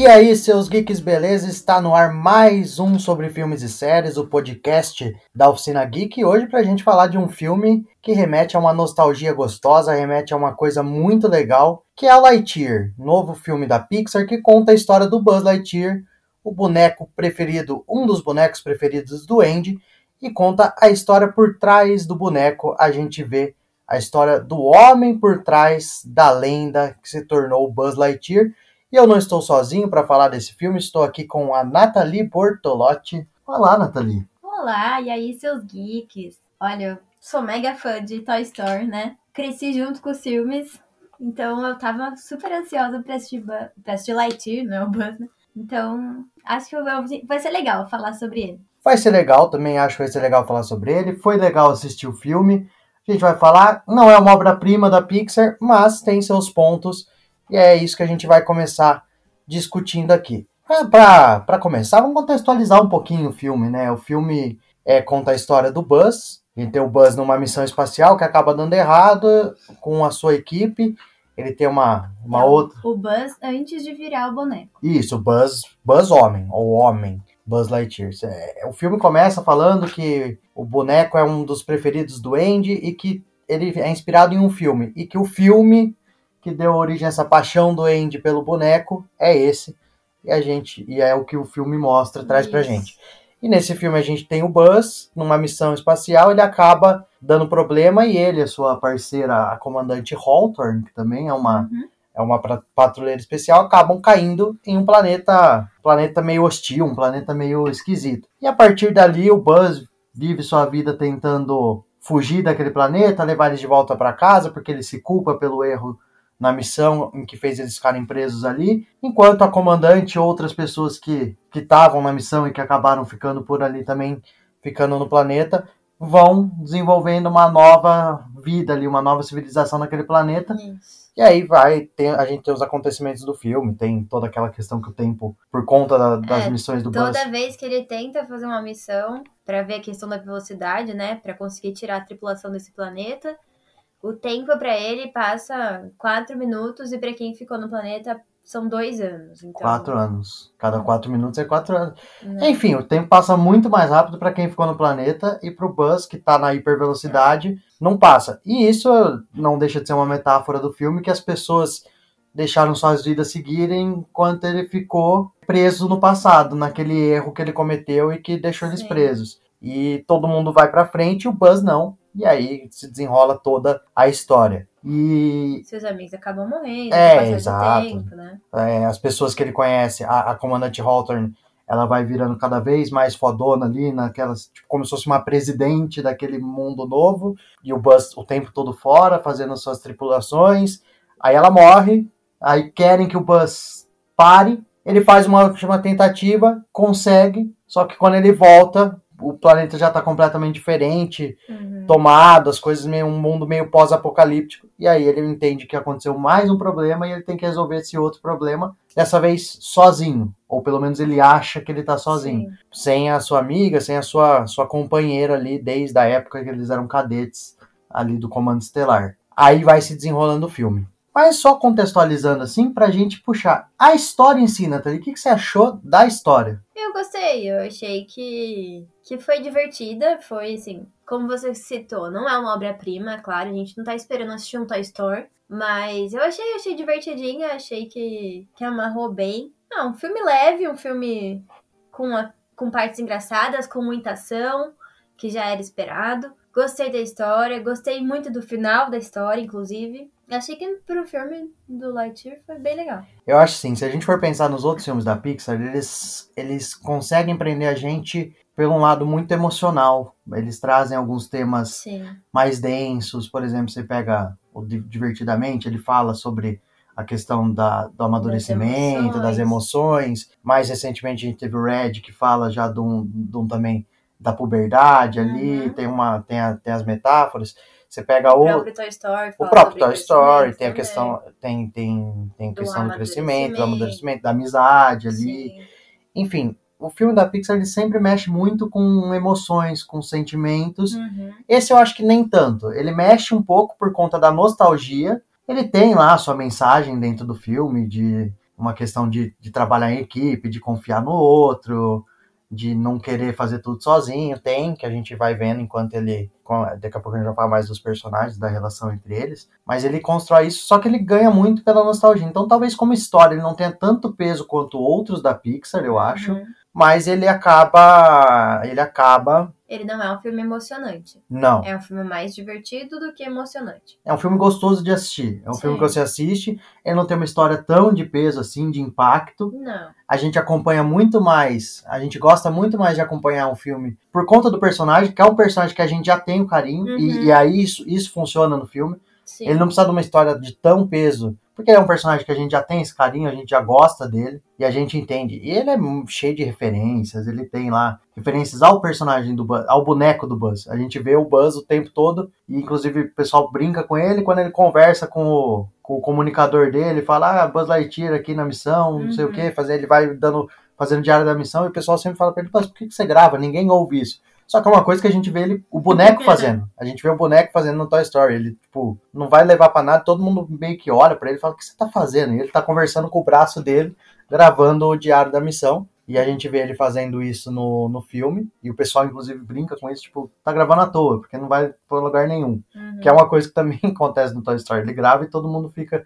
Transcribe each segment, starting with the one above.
E aí, seus geeks, beleza? Está no ar mais um sobre filmes e séries, o podcast da Oficina Geek. Hoje pra gente falar de um filme que remete a uma nostalgia gostosa, remete a uma coisa muito legal, que é a Lightyear, novo filme da Pixar que conta a história do Buzz Lightyear, o boneco preferido, um dos bonecos preferidos do Andy, e conta a história por trás do boneco. A gente vê a história do homem por trás da lenda que se tornou o Buzz Lightyear. E eu não estou sozinho para falar desse filme, estou aqui com a Nathalie Bortolotti. Olá, Nathalie. Olá, e aí, seus geeks? Olha, eu sou mega fã de Toy Story, né? Cresci junto com os filmes, então eu tava super ansiosa pra assistir, pra assistir Lightyear, não é o Buzz, né? Então, acho que vai ser legal falar sobre ele. Vai ser legal, também acho que vai ser legal falar sobre ele. Foi legal assistir o filme. A gente vai falar, não é uma obra-prima da Pixar, mas tem seus pontos e é isso que a gente vai começar discutindo aqui. Para começar, vamos contextualizar um pouquinho o filme, né? O filme é, conta a história do Buzz. Gente tem o Buzz numa missão espacial que acaba dando errado com a sua equipe. Ele tem uma, uma é, outra. O Buzz antes de virar o boneco. Isso, o Buzz, Buzz Homem, ou Homem. Buzz Lightyear. É, o filme começa falando que o boneco é um dos preferidos do Andy e que ele é inspirado em um filme. E que o filme que deu origem a essa paixão do Andy pelo boneco é esse. E a gente e é o que o filme mostra, traz Isso. pra gente. E nesse filme a gente tem o Buzz numa missão espacial, ele acaba dando problema e ele, a sua parceira, a comandante Hawthorne, que também é uma uhum. é uma patrulheira especial, acabam caindo em um planeta, planeta meio hostil, um planeta meio esquisito. E a partir dali o Buzz vive sua vida tentando fugir daquele planeta, levar eles de volta para casa, porque ele se culpa pelo erro na missão em que fez eles ficarem presos ali, enquanto a comandante e outras pessoas que estavam na missão e que acabaram ficando por ali também, ficando no planeta, vão desenvolvendo uma nova vida ali, uma nova civilização naquele planeta. Isso. E aí vai ter, a gente tem os acontecimentos do filme, tem toda aquela questão que o tempo, por conta da, das é, missões do toda Buzz. Toda vez que ele tenta fazer uma missão para ver a questão da velocidade, né, para conseguir tirar a tripulação desse planeta, o tempo para ele passa quatro minutos e para quem ficou no planeta são dois anos. Então... Quatro anos. Cada é. quatro minutos é quatro anos. Não. É. Enfim, o tempo passa muito mais rápido para quem ficou no planeta e para o Buzz, que está na hipervelocidade, não passa. E isso não deixa de ser uma metáfora do filme que as pessoas deixaram suas vidas seguirem enquanto ele ficou preso no passado, naquele erro que ele cometeu e que deixou eles Sim. presos. E todo mundo vai para frente, e o Buzz não e aí se desenrola toda a história. E. Seus amigos acabam morrendo, é, exato. Tempo, né? É, as pessoas que ele conhece, a, a comandante Hawthorne, ela vai virando cada vez mais fodona ali, naquelas, tipo, como se fosse uma presidente daquele mundo novo, e o Buzz o tempo todo fora, fazendo suas tripulações. Aí ela morre, aí querem que o Buzz pare, ele faz uma última tentativa, consegue, só que quando ele volta, o planeta já está completamente diferente, uhum. tomado, as coisas meio um mundo meio pós-apocalíptico. E aí ele entende que aconteceu mais um problema e ele tem que resolver esse outro problema, dessa vez sozinho, ou pelo menos ele acha que ele está sozinho, Sim. sem a sua amiga, sem a sua sua companheira ali desde a época que eles eram cadetes ali do Comando Estelar. Aí vai se desenrolando o filme. Mas só contextualizando assim, pra gente puxar a história em si, Nathalie, o que, que você achou da história? Eu gostei, eu achei que, que foi divertida, foi assim, como você citou, não é uma obra-prima, claro, a gente não tá esperando assistir um Toy Story, mas eu achei, achei divertidinha, achei que, que amarrou bem. Não, um filme leve, um filme com, a, com partes engraçadas, com muita ação, que já era esperado. Gostei da história, gostei muito do final da história, inclusive. Achei que pro filme do Lightyear foi bem legal. Eu acho sim, se a gente for pensar nos outros filmes da Pixar, eles, eles conseguem prender a gente por um lado muito emocional. Eles trazem alguns temas sim. mais densos, por exemplo, você pega o Divertidamente, ele fala sobre a questão da, do amadurecimento, das emoções. das emoções. Mais recentemente a gente teve o Red, que fala já de um, de um também da puberdade ali, uhum. tem, uma, tem, a, tem as metáforas. Você pega o, o próprio Toy Story, o próprio Toy Story tem a questão, tem, tem, tem a questão do, do crescimento, do amadurecimento, da amizade ali. Sim. Enfim, o filme da Pixar ele sempre mexe muito com emoções, com sentimentos. Uhum. Esse eu acho que nem tanto. Ele mexe um pouco por conta da nostalgia. Ele tem lá a sua mensagem dentro do filme de uma questão de, de trabalhar em equipe, de confiar no outro, de não querer fazer tudo sozinho. Tem, que a gente vai vendo enquanto ele. Daqui a pouco a gente vai falar mais dos personagens, da relação entre eles. Mas ele constrói isso, só que ele ganha muito pela nostalgia. Então, talvez como história ele não tenha tanto peso quanto outros da Pixar, eu acho. Uhum. Mas ele acaba. Ele acaba ele não é um filme emocionante. Não. É um filme mais divertido do que emocionante. É um filme gostoso de assistir. É um Sim. filme que você assiste, ele não tem uma história tão de peso assim, de impacto. Não. A gente acompanha muito mais, a gente gosta muito mais de acompanhar um filme por conta do personagem, que é um personagem que a gente já tem o carinho, uhum. e, e, aí isso, isso funciona no filme. Sim. Ele não precisa de uma história de tão peso porque é um personagem que a gente já tem esse carinho, a gente já gosta dele e a gente entende. E ele é cheio de referências, ele tem lá referências ao personagem do Buzz, ao boneco do Buzz. A gente vê o Buzz o tempo todo e inclusive o pessoal brinca com ele quando ele conversa com o, com o comunicador dele, fala: "Ah, Buzz Lightyear aqui na missão, não sei o que, uhum. fazer ele vai dando fazendo diário da missão e o pessoal sempre fala para ele: "Buzz, por que, que você grava? Ninguém ouve isso". Só que é uma coisa que a gente vê ele, o boneco fazendo. A gente vê o boneco fazendo no Toy Story. Ele, tipo, não vai levar para nada, todo mundo meio que olha para ele e fala: O que você tá fazendo? E ele tá conversando com o braço dele, gravando o diário da missão. E a gente vê ele fazendo isso no, no filme. E o pessoal, inclusive, brinca com isso, tipo, tá gravando à toa, porque não vai para lugar nenhum. Uhum. Que é uma coisa que também acontece no Toy Story. Ele grava e todo mundo fica.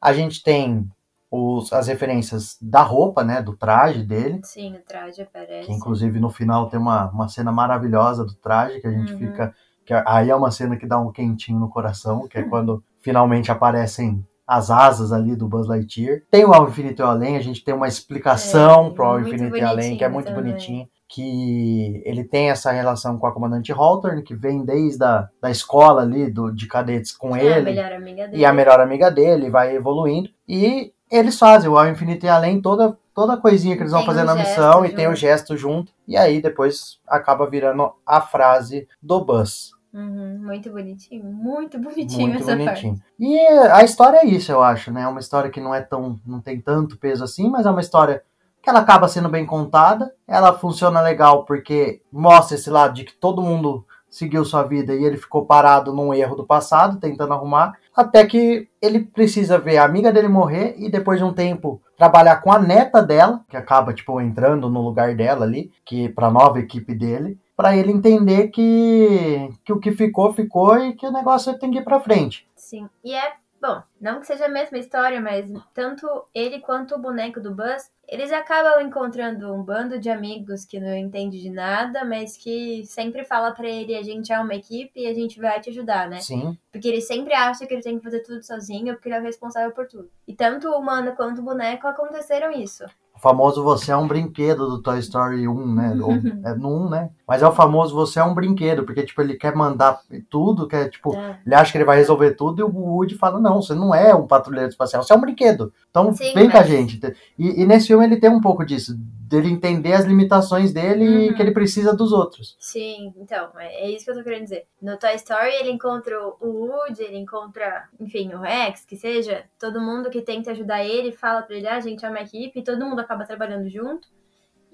A gente tem os, as referências da roupa, né? Do traje dele. Sim, o traje aparece. Que, inclusive no final tem uma, uma cena maravilhosa do traje que a gente uhum. fica. Que aí é uma cena que dá um quentinho no coração, que é quando finalmente aparecem as asas ali do Buzz Lightyear. Tem o Ao Infinito e Além, a gente tem uma explicação é, pro Ao Infinito e Além, que é muito também. bonitinho. Que ele tem essa relação com a comandante Hawthorne, que vem desde a da escola ali do, de cadetes com é ele. A melhor amiga dele. E a melhor amiga dele, vai evoluindo. E eles fazem o Ao Infinito e Além, toda, toda coisinha que eles vão fazer um na missão junto. e tem o gesto junto. E aí depois acaba virando a frase do Buzz. Uhum, muito bonitinho, muito bonitinho muito essa bonitinho. parte. E a história é isso, eu acho, né? É uma história que não é tão, não tem tanto peso assim, mas é uma história que ela acaba sendo bem contada. Ela funciona legal porque mostra esse lado de que todo mundo seguiu sua vida e ele ficou parado num erro do passado, tentando arrumar, até que ele precisa ver a amiga dele morrer e depois de um tempo trabalhar com a neta dela, que acaba tipo entrando no lugar dela ali, que para nova equipe dele, para ele entender que que o que ficou ficou e que o negócio tem que ir para frente. Sim. E é Bom, não que seja a mesma história, mas tanto ele quanto o boneco do Buzz, eles acabam encontrando um bando de amigos que não entende de nada, mas que sempre fala para ele a gente é uma equipe e a gente vai te ajudar, né? Sim. Porque ele sempre acha que ele tem que fazer tudo sozinho, porque ele é o responsável por tudo. E tanto o humano quanto o boneco aconteceram isso famoso Você é um Brinquedo do Toy Story 1, né? Ou, é no 1, né? Mas é o famoso Você é um Brinquedo, porque, tipo, ele quer mandar tudo, quer, tipo, é. ele acha que ele vai resolver tudo e o Woody fala, não, você não é um patrulheiro espacial, você é um brinquedo. Então, Sim, vem mas... com a gente. E, e, nesse filme ele tem um pouco disso, dele entender as limitações dele uhum. e que ele precisa dos outros. Sim, então, é, é isso que eu tô querendo dizer. No Toy Story ele encontra o Woody, ele encontra, enfim, o Rex, que seja, todo mundo que tenta ajudar ele, fala pra ele, ah, a gente é uma equipe, e todo mundo acaba trabalhando junto.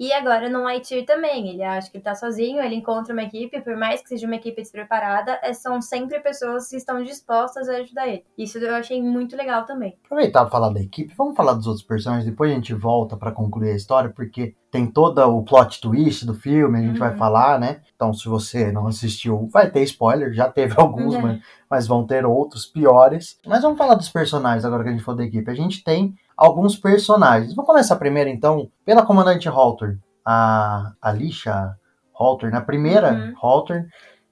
E agora no Lightyear também, ele acha que ele tá sozinho, ele encontra uma equipe, por mais que seja uma equipe despreparada, é, são sempre pessoas que estão dispostas a ajudar ele. Isso eu achei muito legal também. Aproveitar para falar da equipe, vamos falar dos outros personagens, depois a gente volta para concluir a história, porque tem todo o plot twist do filme, a gente uhum. vai falar, né? Então, se você não assistiu, vai ter spoiler, já teve alguns, uhum. mas, mas vão ter outros piores. Mas vamos falar dos personagens agora que a gente for da equipe. A gente tem alguns personagens. Vamos começar primeiro, então, pela comandante Halter, a Alicia Halter, a primeira uhum. Halter,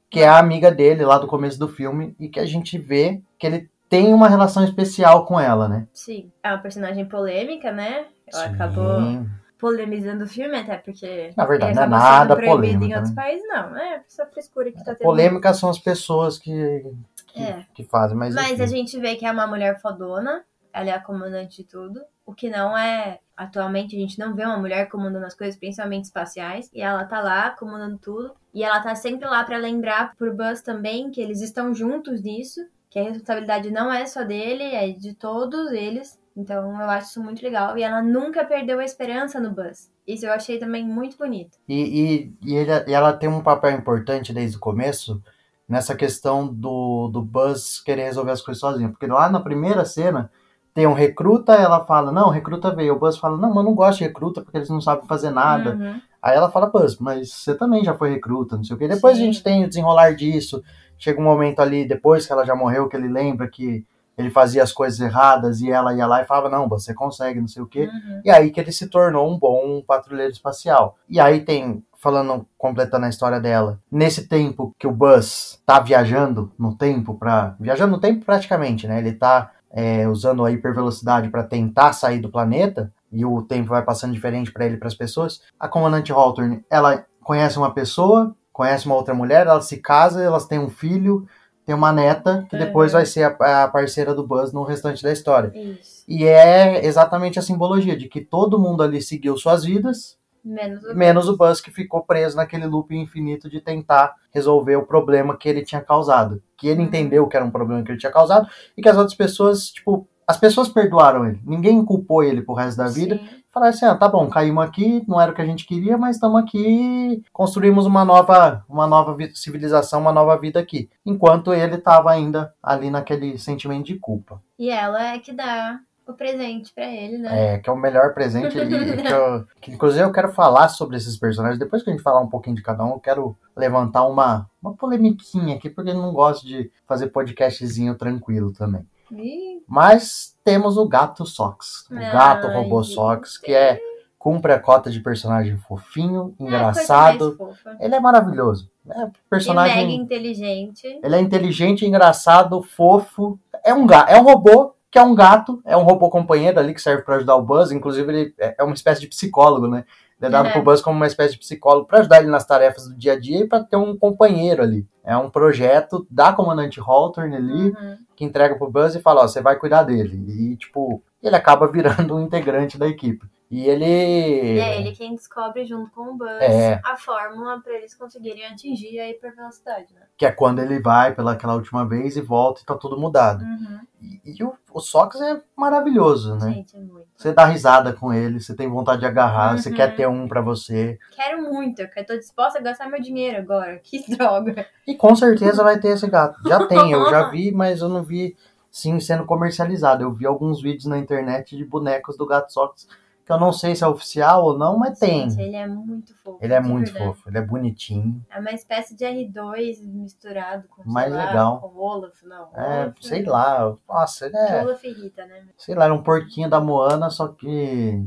que é a amiga dele lá do começo do filme e que a gente vê que ele tem uma relação especial com ela, né? Sim, é uma personagem polêmica, né? Ela Sim. acabou polemizando o filme, até porque. Na verdade, não é nada polêmica. em outros né? países, não. É só frescura que tá tendo. Polêmica são as pessoas que, que, é. que fazem, mas. Mas enfim. a gente vê que é uma mulher fodona, ela é a comandante de tudo. O que não é. Atualmente a gente não vê uma mulher comandando as coisas, principalmente espaciais. E ela tá lá comandando tudo. E ela tá sempre lá para lembrar pro Buzz também que eles estão juntos nisso. Que a responsabilidade não é só dele, é de todos eles. Então eu acho isso muito legal. E ela nunca perdeu a esperança no Buzz. Isso eu achei também muito bonito. E, e, e, ele, e ela tem um papel importante desde o começo nessa questão do, do Buzz querer resolver as coisas sozinho. Porque lá na primeira cena tem um recruta, ela fala, não, recruta veio. O Buzz fala, não, mas eu não gosto de recruta porque eles não sabem fazer nada. Uhum. Aí ela fala, Buzz, mas você também já foi recruta, não sei o quê. Depois Sim. a gente tem o desenrolar disso. Chega um momento ali, depois que ela já morreu, que ele lembra que ele fazia as coisas erradas e ela ia lá e falava, não, você consegue, não sei o quê. Uhum. E aí que ele se tornou um bom patrulheiro espacial. E aí tem, falando, completando a história dela, nesse tempo que o Buzz tá viajando no tempo para Viajando no tempo praticamente, né? Ele tá é, usando a hipervelocidade para tentar sair do planeta, e o tempo vai passando diferente para ele e para as pessoas. A comandante Hawthorne, ela conhece uma pessoa, conhece uma outra mulher, ela se casa, elas têm um filho, tem uma neta, que depois Uhum. vai ser a, a parceira do Buzz no restante da história. Isso. E é exatamente a simbologia de que todo mundo ali seguiu suas vidas, Menos o menos o Buzz que ficou preso naquele loop infinito de tentar resolver o problema que ele tinha causado. Que ele Uhum. entendeu que era um problema que ele tinha causado e que as outras pessoas, tipo, as pessoas perdoaram ele. Ninguém culpou ele pro resto da vida. Sim. Falaram assim: ah, tá bom, caímos aqui, não era o que a gente queria, mas estamos aqui, construímos uma nova, uma nova vi- civilização, uma nova vida aqui. Enquanto ele estava ainda ali naquele sentimento de culpa. E ela é que dá o presente pra ele, né? É, que é o melhor presente ali. que, eu- que, inclusive eu quero falar sobre esses personagens. Depois que a gente falar um pouquinho de cada um, eu quero levantar uma, uma polemiquinha aqui, porque eu não gosto de fazer podcastzinho tranquilo também. Ih, Mas temos o Gato Sox. O Ai, Gato Robô. Sox, que é cumpre a cota de personagem fofinho, é engraçado. fofa. Ele é maravilhoso. É um E mega personagem. inteligente. Ele é inteligente, engraçado, fofo. É um gato, é um robô que é um gato, é um robô companheiro ali que serve pra ajudar o Buzz. Inclusive, ele é é uma espécie de psicólogo, né? Ele é dado É. pro Buzz como uma espécie de psicólogo pra ajudar ele nas tarefas do dia a dia e pra ter um companheiro ali. É um projeto da comandante Hawthorne ali Uhum. que entrega pro Buzz e fala: Ó, você vai cuidar dele. E, tipo, ele acaba virando um integrante da equipe. E ele. E é ele quem descobre junto com o Buzz É. a fórmula pra eles conseguirem atingir a hipervelocidade, né? Que é quando ele vai pelaquela última vez e volta e tá tudo mudado. Uhum. E, e o, o Sox é maravilhoso, né? Gente, é muito. Você dá risada com ele, você tem vontade de agarrar, você Uhum. quer ter um pra você. Quero muito, eu tô disposta a gastar meu dinheiro agora. Que droga. E com certeza vai ter esse gato. Já tem, eu já vi, mas eu não vi sim sendo comercializado. Eu vi alguns vídeos na internet de bonecos do Gato Sox, que eu não sei se é oficial ou não, mas tem. Gente, ele é muito fofo. Ele é muito verdade. fofo, ele é bonitinho. É uma espécie de R2 misturado com, Mais lá, legal. com o Olaf, não. É, Olaf, sei lá. Nossa, ele é. Olaf irrita, né? Sei lá, era um porquinho da Moana, só que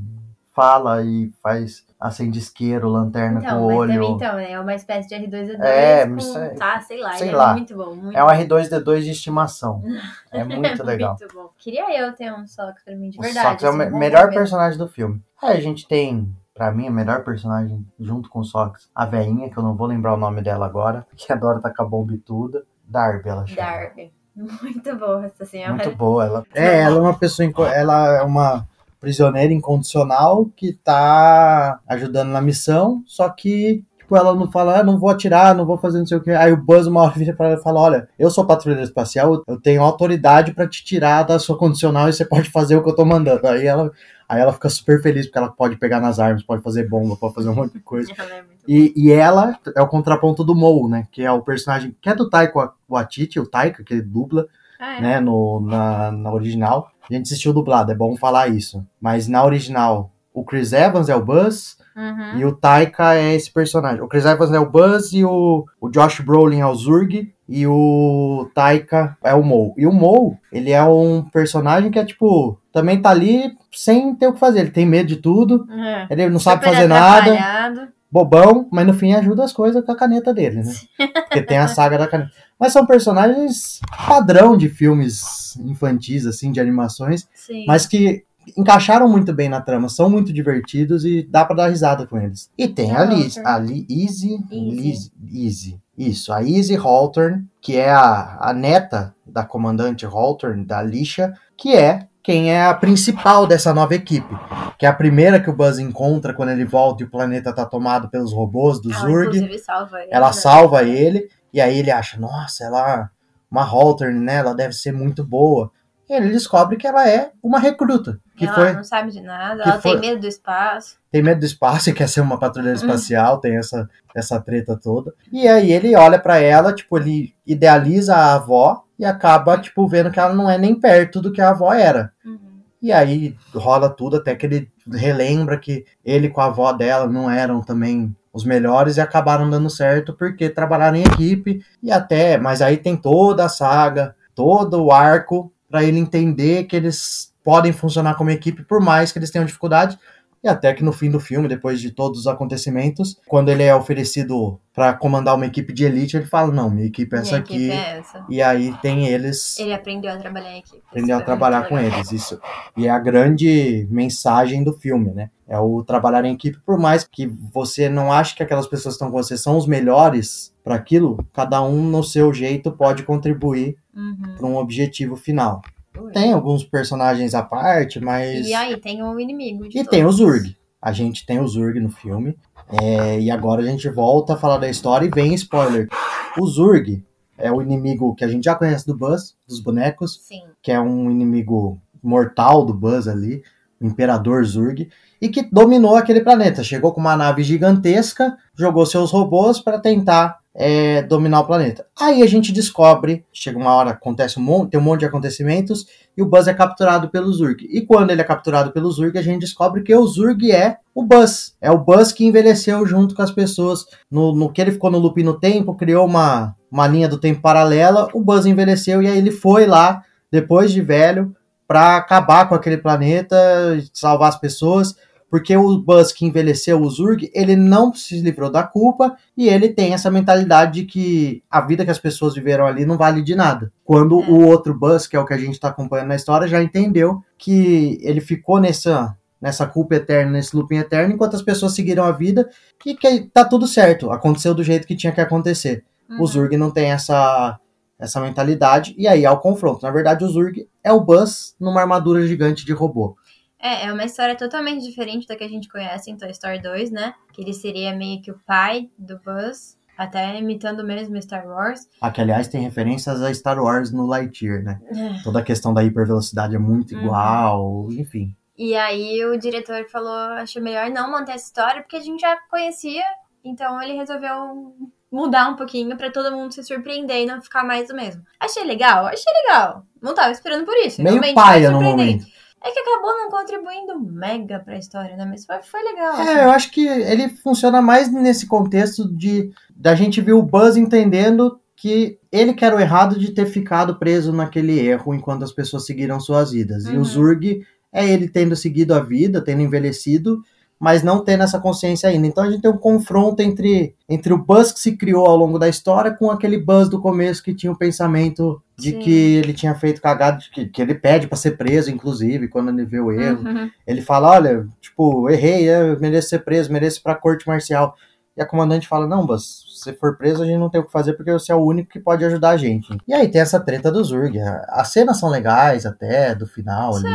fala e faz acende isqueiro, lanterna Então, com o olho. também então, né? É uma espécie de R2D2 É, com, é- tá, sei lá, sei ele lá. é muito bom, muito É um R2D2 de estimação. É muito É legal. muito bom. Queria eu ter um Sox pra mim, de O verdade. Sox é o assim, me- melhor personagem do filme. Aí a gente tem, pra mim, a melhor personagem junto com o Sox, a veinha, que eu não vou lembrar o nome dela agora, que adora tacar bomba e tudo. Darby, ela chama. Darby. Muito boa essa senhora. Muito boa. Ela... É, ela é uma pessoa. Ela é uma prisioneira incondicional que tá ajudando na missão, só que. Tipo, ela não fala, ah, não vou atirar, não vou fazer não sei o que. Aí o Buzz uma hora vira pra ela e fala: Olha, eu sou patrulheiro espacial, eu tenho autoridade pra te tirar da sua condicional e você pode fazer o que eu tô mandando. Aí ela, aí ela fica super feliz porque ela pode pegar nas armas, pode fazer bomba, pode fazer um monte de coisa. É E, e ela é o contraponto do Mo, né? Que é o personagem que é do Taika Waititi, o Taika, que ele dubla Ah, é. né, no, na, na original. A gente assistiu dublado, é bom falar isso. Mas na original, o Chris Evans é o Buzz Uhum. e o Taika é esse personagem. O Chris Evans é o Buzz e o, o Josh Brolin é o Zurg e o Taika é o Mo. E o Mo, ele é um personagem que é tipo, também tá ali sem ter o que fazer. Ele tem medo de tudo, É. ele não sabe Super fazer nada bobão, mas no fim ajuda as coisas com a caneta dele, né? Porque tem a saga da caneta. Mas são personagens padrão de filmes infantis, assim, de animações, Sim. mas que encaixaram muito bem na trama, são muito divertidos e dá pra dar risada com eles. E tem a Ah, Liz, a Li, Easy, Easy. Liz- isso, a Easy Hawthorne, que é a, a neta da comandante Hawthorne, da Lisha, que é quem é a principal dessa nova equipe, que é a primeira que o Buzz encontra quando ele volta e o planeta tá tomado pelos robôs do Ela, Zurg. inclusive, salva ele. Ela né? salva ele, e aí ele acha, nossa, ela uma Hawthorne, né? Ela deve ser muito boa. E ele descobre que ela é uma recruta, que ela foi não sabe de nada, ela foi- tem medo do espaço. tem medo do espaço e quer ser uma patrulheira Hum. espacial, tem essa essa treta toda. E aí ele olha pra ela, tipo, ele idealiza a avó e acaba tipo vendo que ela não é nem perto do que a avó era. Uhum. E aí rola tudo até que ele relembra que ele com a avó dela não eram também os melhores e acabaram dando certo porque trabalharam em equipe e até, mas aí tem toda a saga, todo o arco para ele entender que eles podem funcionar como equipe por mais que eles tenham dificuldade, e até que no fim do filme, depois de todos os acontecimentos, quando ele é oferecido para comandar uma equipe de elite, ele fala: Não, minha equipe é essa minha aqui. É essa. E aí tem eles. Ele aprendeu a trabalhar em equipe. Aprendeu a trabalhar com legal. eles. Isso. E é a grande mensagem do filme, né? É o trabalhar em equipe, por mais que você não ache que aquelas pessoas que estão com você são os melhores para aquilo, cada um no seu jeito pode contribuir Uhum. para um objetivo final. Tem alguns personagens à parte, mas. E aí, tem o inimigo. de E tem o todos. Zurg. A gente tem o Zurg no filme. É, e agora a gente volta a falar da história e vem spoiler. O Zurg é o inimigo que a gente já conhece do Buzz, dos bonecos, Sim. que é um inimigo mortal do Buzz ali, o Imperador Zurg, e que dominou aquele planeta. Chegou com uma nave gigantesca, jogou seus robôs para tentar é, dominar o planeta. Aí a gente descobre, chega uma hora, acontece um monte, tem um monte de acontecimentos, e o Buzz é capturado pelo Zurg. E quando ele é capturado pelo Zurg, a gente descobre que o Zurg é o Buzz. É o Buzz que envelheceu junto com as pessoas. No, no que ele ficou no loop no tempo, criou uma, uma linha do tempo paralela, o Buzz envelheceu e aí ele foi lá, depois de velho, para acabar com aquele planeta, salvar as pessoas. Porque o Buzz que envelheceu o Zurg, ele não se livrou da culpa e ele tem essa mentalidade de que a vida que as pessoas viveram ali não vale de nada. Quando É. o outro Buzz, que é o que a gente está acompanhando na história, já entendeu que ele ficou nessa nessa culpa eterna, nesse looping eterno, enquanto as pessoas seguiram a vida e que tá tudo certo, aconteceu do jeito que tinha que acontecer. Uhum. O Zurg não tem essa essa mentalidade e aí há o confronto. Na verdade, o Zurg é o Buzz numa armadura gigante de robô. É, é uma história totalmente diferente da que a gente conhece em Toy Story 2, né? Que ele seria meio que o pai do Buzz, até imitando mesmo Star Wars. Ah, que, aliás, tem referências a Star Wars no Lightyear, né? Toda a questão da hipervelocidade é muito Uhum. igual, enfim. E aí o diretor falou, acho melhor não manter essa história, porque a gente já conhecia, então ele resolveu mudar um pouquinho pra todo mundo se surpreender e não ficar mais o mesmo. Achei legal, achei legal. Não tava esperando por isso. Meio paia no momento. É que acabou não contribuindo mega pra história, né? Mas foi, foi legal. assim. É, eu acho que ele funciona mais nesse contexto de da gente ver o Buzz entendendo que ele que era o errado de ter ficado preso naquele erro enquanto as pessoas seguiram suas vidas. E Uhum. o Zurg é ele tendo seguido a vida, tendo envelhecido, mas não tendo essa consciência ainda. Então a gente tem um confronto entre, entre o Buzz que se criou ao longo da história com aquele Buzz do começo que tinha o pensamento de Sim. que ele tinha feito cagada, de que, que ele pede pra ser preso, inclusive, quando ele vê o erro. Uhum. Ele fala, olha, tipo, errei, eu mereço ser preso, mereço ir pra corte marcial. E a comandante fala, não, Buzz, se você for preso, a gente não tem o que fazer porque você é o único que pode ajudar a gente. E aí tem essa treta do Zurg. As cenas são legais até, do final ali.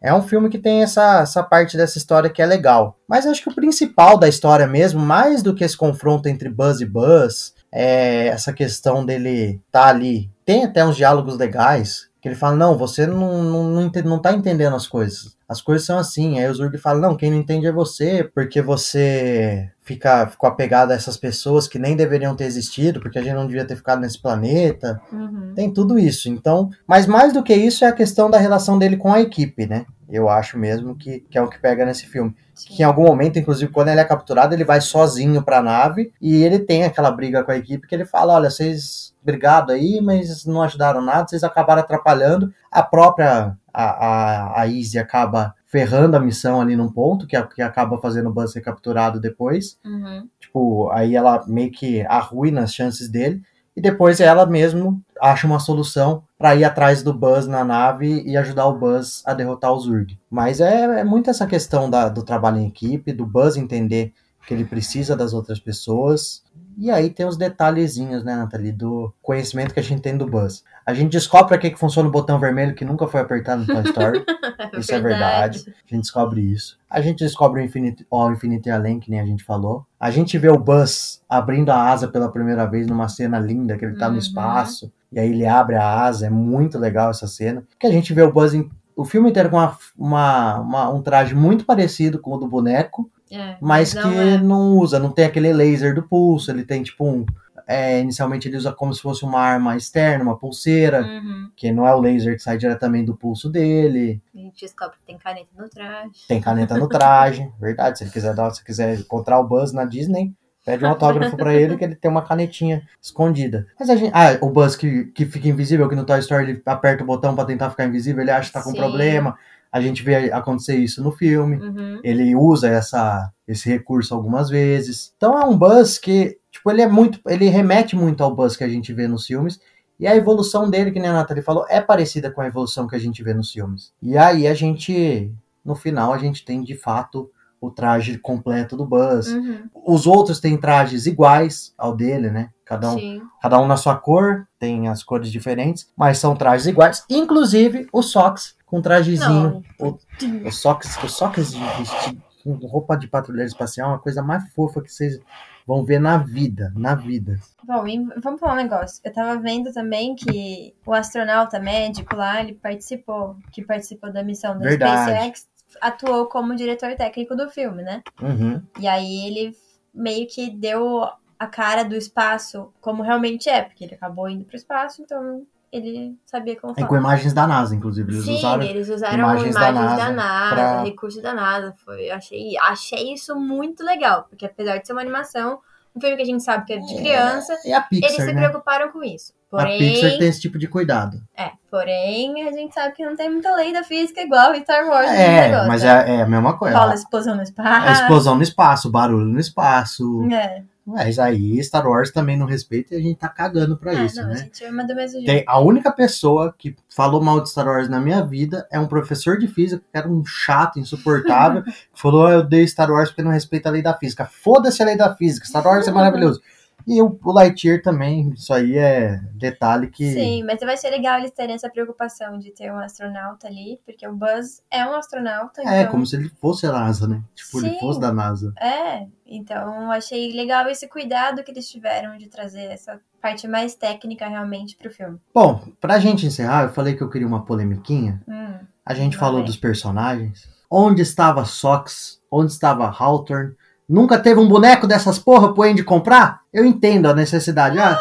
É um filme que tem essa, essa parte dessa história que é legal. Mas acho que o principal da história mesmo, mais do que esse confronto entre Buzz e Buzz, é essa questão dele tá ali. Tem até uns diálogos legais, que ele fala, não, você não, não, não, não tá entendendo as coisas. As coisas são assim. Aí o Zurg fala, não, quem não entende é você, porque você fica, ficou apegado a essas pessoas que nem deveriam ter existido, porque a gente não devia ter ficado nesse planeta. Uhum. Tem tudo isso. Então, mas mais do que isso é a questão da relação dele com a equipe, né? Eu acho mesmo que, que é o que pega nesse filme. Sim. Que em algum momento, inclusive, quando ele é capturado, ele vai sozinho pra nave e ele tem aquela briga com a equipe que ele fala: olha, vocês obrigado aí, mas não ajudaram nada, vocês acabaram atrapalhando. A própria a, a, a Izzy acaba ferrando a missão ali num ponto, que, a- que acaba fazendo o Buzz ser capturado depois. Uhum. Tipo, aí ela meio que arruina as chances dele. E depois ela mesmo acha uma solução pra ir atrás do Buzz na nave e ajudar o Buzz a derrotar o Zurg. Mas é, é muito essa questão da- do trabalho em equipe, do Buzz entender que ele precisa das outras pessoas. E aí tem os detalhezinhos, né, Nathalie, do conhecimento que a gente tem do Buzz. A gente descobre pra que, que funciona o botão vermelho que nunca foi apertado no Toy Story. Isso é verdade. A gente descobre isso. A gente descobre o infinito, o infinito e além, que nem a gente falou. A gente vê o Buzz abrindo a asa pela primeira vez numa cena linda, que ele tá Uhum. no espaço. E aí ele abre a asa. É muito legal essa cena. Que a gente vê o Buzz em, o filme inteiro com uma, uma- uma- um traje muito parecido com o do boneco, É, mas não que é. não usa, não tem aquele laser do pulso. Ele tem tipo um. é, inicialmente ele usa como se fosse uma arma externa, uma pulseira, Uhum. que não é o laser que sai diretamente do pulso dele. A gente descobre que tem caneta no traje. Tem caneta no traje, verdade. Se ele quiser dar, se quiser encontrar o Buzz na Disney, pede um autógrafo pra ele que ele tem uma canetinha escondida. Mas a gente, ah, o Buzz que, que fica invisível, que no Toy Story ele aperta o botão pra tentar ficar invisível, ele acha que tá com Sim. problema. A gente vê acontecer isso no filme. Uhum. Ele usa essa, esse recurso algumas vezes. Então é um Buzz que, tipo, ele é muito, ele remete muito ao Buzz que a gente vê nos filmes. E a evolução dele, que nem a Nathalie falou, é parecida com a evolução que a gente vê nos filmes. E aí a gente, no final, a gente tem de fato o traje completo do Buzz. Uhum. Os outros têm trajes iguais ao dele, né? Cada um, Sim. cada um na sua cor, tem as cores diferentes, mas são trajes iguais. Inclusive o Socks com trajezinho. O, o Socks, o Socks de vestido com roupa de patrulheiro espacial é uma coisa mais fofa que vocês vão ver na vida, na vida. Bom, vamos falar um negócio. Eu tava vendo também que o astronauta médico lá, ele participou, que participou da missão da Verdade. SpaceX, atuou como diretor técnico do filme, né? Uhum. E aí ele meio que deu a cara do espaço como realmente é, porque ele acabou indo pro espaço, então ele sabia como É falar. com imagens da NASA, inclusive. Eles Sim, usaram. eles usaram imagens imagens, da da NASA NASA, pra- recursos da NASA. Foi, achei, achei isso muito legal, porque apesar de ser uma animação, um filme que a gente sabe que é de criança, E a eles Pixar, se né? preocuparam com isso. A Pixar Porém, tem esse tipo de cuidado. é, porém, a gente sabe que não tem muita lei da física igual Star Wars. É, mas né? é, é a mesma coisa. Rola explosão no espaço. Explosão no espaço, barulho no espaço. É, Mas aí Star Wars também não respeita e a gente tá cagando pra Ah, isso, não, a né? gente ama do mesmo jeito. Tem, a única pessoa que falou mal de Star Wars na minha vida é um professor de física, que era um chato, insuportável, que falou: "Ah, eu odeio Star Wars porque não respeita a lei da física. Foda-se a lei da física, Star Wars é maravilhoso. E o, o Lightyear também, isso aí é detalhe que. Sim, mas vai ser legal eles terem essa preocupação de ter um astronauta ali, porque o Buzz é um astronauta. É, então... como se ele fosse a NASA, né? Tipo, ele Sim. fosse da NASA. É, então achei legal esse cuidado que eles tiveram de trazer essa parte mais técnica realmente pro filme. Bom, pra gente encerrar, eu falei que eu queria uma polemiquinha. Hum, A gente falou dos personagens. Onde estava Sox? Onde estava Hawthorne? Nunca teve um boneco dessas porra pro Andy comprar? Eu entendo a necessidade. Ah,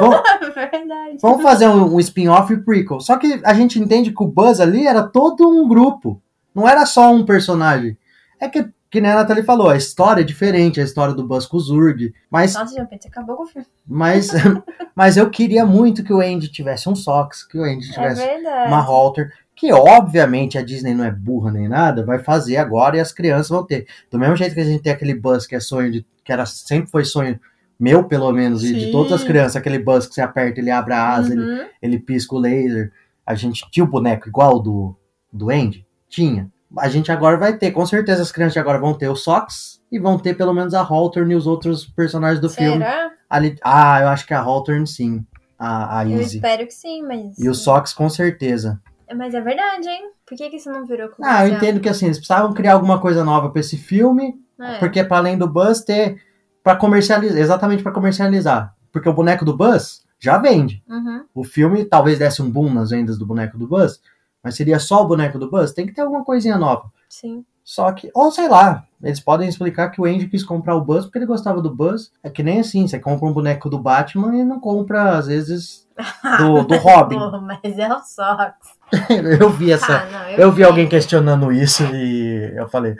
vamos, verdade. vamos fazer um, um spin-off e prequel. Só que a gente entende que o Buzz ali era todo um grupo. Não era só um personagem. É que, que nem a Nathalie falou, a história é diferente, a história do Buzz com o Zurg. Mas Nossa, já pensei, acabou com o filme. mas, mas eu queria muito que o Andy tivesse um Sox, que o Andy É tivesse verdade. uma Halter, que obviamente a Disney não é burra nem nada, vai fazer agora e as crianças vão ter. Do mesmo jeito que a gente tem aquele buzz que é sonho de. que era, sempre foi sonho meu, pelo menos, e de Sim. todas as crianças, aquele buzz que você aperta, ele abre a asa, ele, Uhum. ele pisca o laser. A gente tinha o boneco igual do, do Andy? Tinha. A gente agora vai ter, com certeza as crianças agora vão ter o Sox e vão ter pelo menos a Hawthorne e os outros personagens do filme. Será? Ali, ah, eu acho que a Hawthorne sim. A, a Eu Easy. espero que sim, mas. E o Sox com certeza. Mas é verdade, hein? Por que, que isso não virou Ah, eu comercial? entendo que assim, eles precisavam criar alguma coisa nova pra esse filme, É. porque pra além do Buzz ter para comercializar, exatamente pra comercializar. Porque o boneco do Buzz já vende. Uhum. O filme talvez desse um boom nas vendas do boneco do Buzz, mas seria só o boneco do Buzz, tem que ter alguma coisinha nova. Sim. Só que, ou sei lá, eles podem explicar que o Andy quis comprar o Buzz porque ele gostava do Buzz. É que nem assim, você compra um boneco do Batman e não compra, às vezes, do, do Robin. Mas é o Sox. eu vi essa, Ah, não, Eu vi alguém questionando isso e eu falei,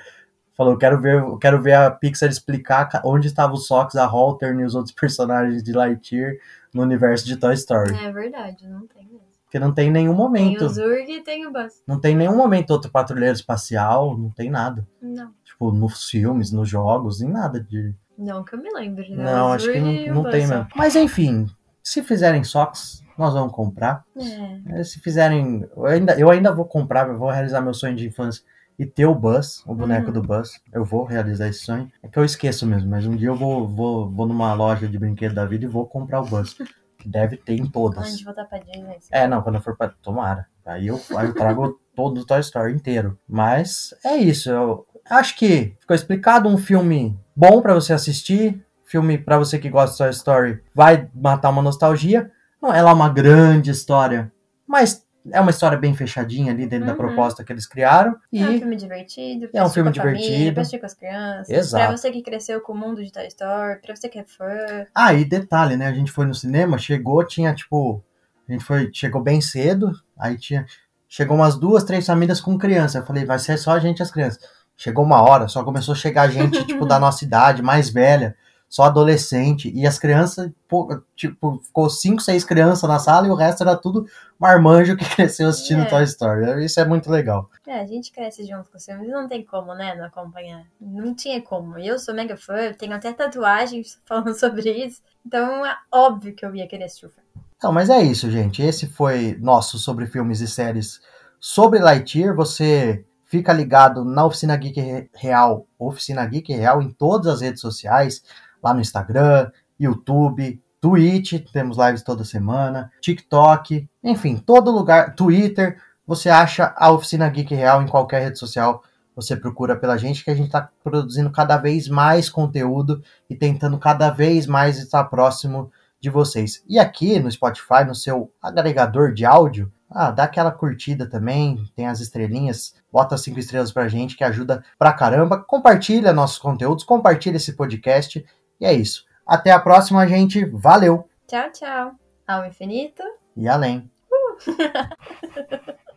falou, eu quero ver, eu quero ver a Pixar explicar ca- onde estava o Sox, a Hawthorne e os outros personagens de Lightyear no universo de Toy Story. É verdade, não tem mesmo. Porque não tem nenhum Tem momento, o Zurg e tem o Buzz. não tem nenhum momento outro patrulheiro espacial, não tem nada. Não. Tipo, nos filmes, nos jogos, em nada de. Não que eu me lembre. né? Não, O acho que Zurg e não, não tem mesmo. Mas enfim, se fizerem Sox, nós vamos comprar. É. Eh, Se fizerem. Eu ainda, eu ainda vou comprar, eu vou realizar meu sonho de infância e ter o Buzz, o boneco Uhum. do Buzz. Eu vou realizar esse sonho. É que eu esqueço mesmo, mas um dia eu vou, vou, vou numa loja de brinquedo da vida e vou comprar o Buzz. Que deve ter em todas. de voltar pra Disney. É, não, quando eu for pra. Tomara. Aí eu, aí eu trago todo o Toy Story inteiro. Mas é isso. Eu acho que ficou explicado um filme bom pra você assistir. Filme pra você que gosta de Toy Story. Vai matar uma nostalgia. Não, ela é uma grande história. Mas É uma história bem fechadinha ali dentro da Uhum. proposta que eles criaram. E É um filme divertido. É um filme a família, divertido. pra assistir com as crianças. Exato. Pra você que cresceu com o mundo de Toy Story, pra você que é fã. Ah, e detalhe, né? A gente foi no cinema, chegou, tinha tipo. A gente foi, chegou bem cedo, aí tinha. Chegou umas duas, três famílias com criança. Eu falei, vai ser só a gente e as crianças. Chegou uma hora, só começou a chegar gente, tipo, da nossa idade, mais velha, só adolescente. E as crianças, pô, tipo, ficou cinco, seis crianças na sala e o resto era tudo marmanjo que cresceu assistindo É. Toy Story. Isso é muito legal. É, a gente cresce junto com os filmes e não tem como, né, não acompanhar. Não tinha como. Eu sou mega fã, tenho até tatuagens falando sobre isso. Então é óbvio que eu ia querer assistir o filme. Então, mas é isso, gente. Esse foi nosso sobre filmes e séries sobre Lightyear. Você fica ligado na Oficina Geek Re- Real, Oficina Geek Real em todas as redes sociais, lá no Instagram, YouTube, Twitch, temos lives toda semana, TikTok, enfim, todo lugar, Twitter, você acha a Oficina Geek Real em qualquer rede social. Você procura pela gente que a gente está produzindo cada vez mais conteúdo e tentando cada vez mais estar próximo de vocês. E aqui no Spotify, no seu agregador de áudio, ah, dá aquela curtida também, tem as estrelinhas, bota cinco estrelas pra gente que ajuda pra caramba. Compartilha nossos conteúdos, compartilha esse podcast. E é isso. Até a próxima, gente. Valeu! Tchau, tchau. Ao infinito. E além.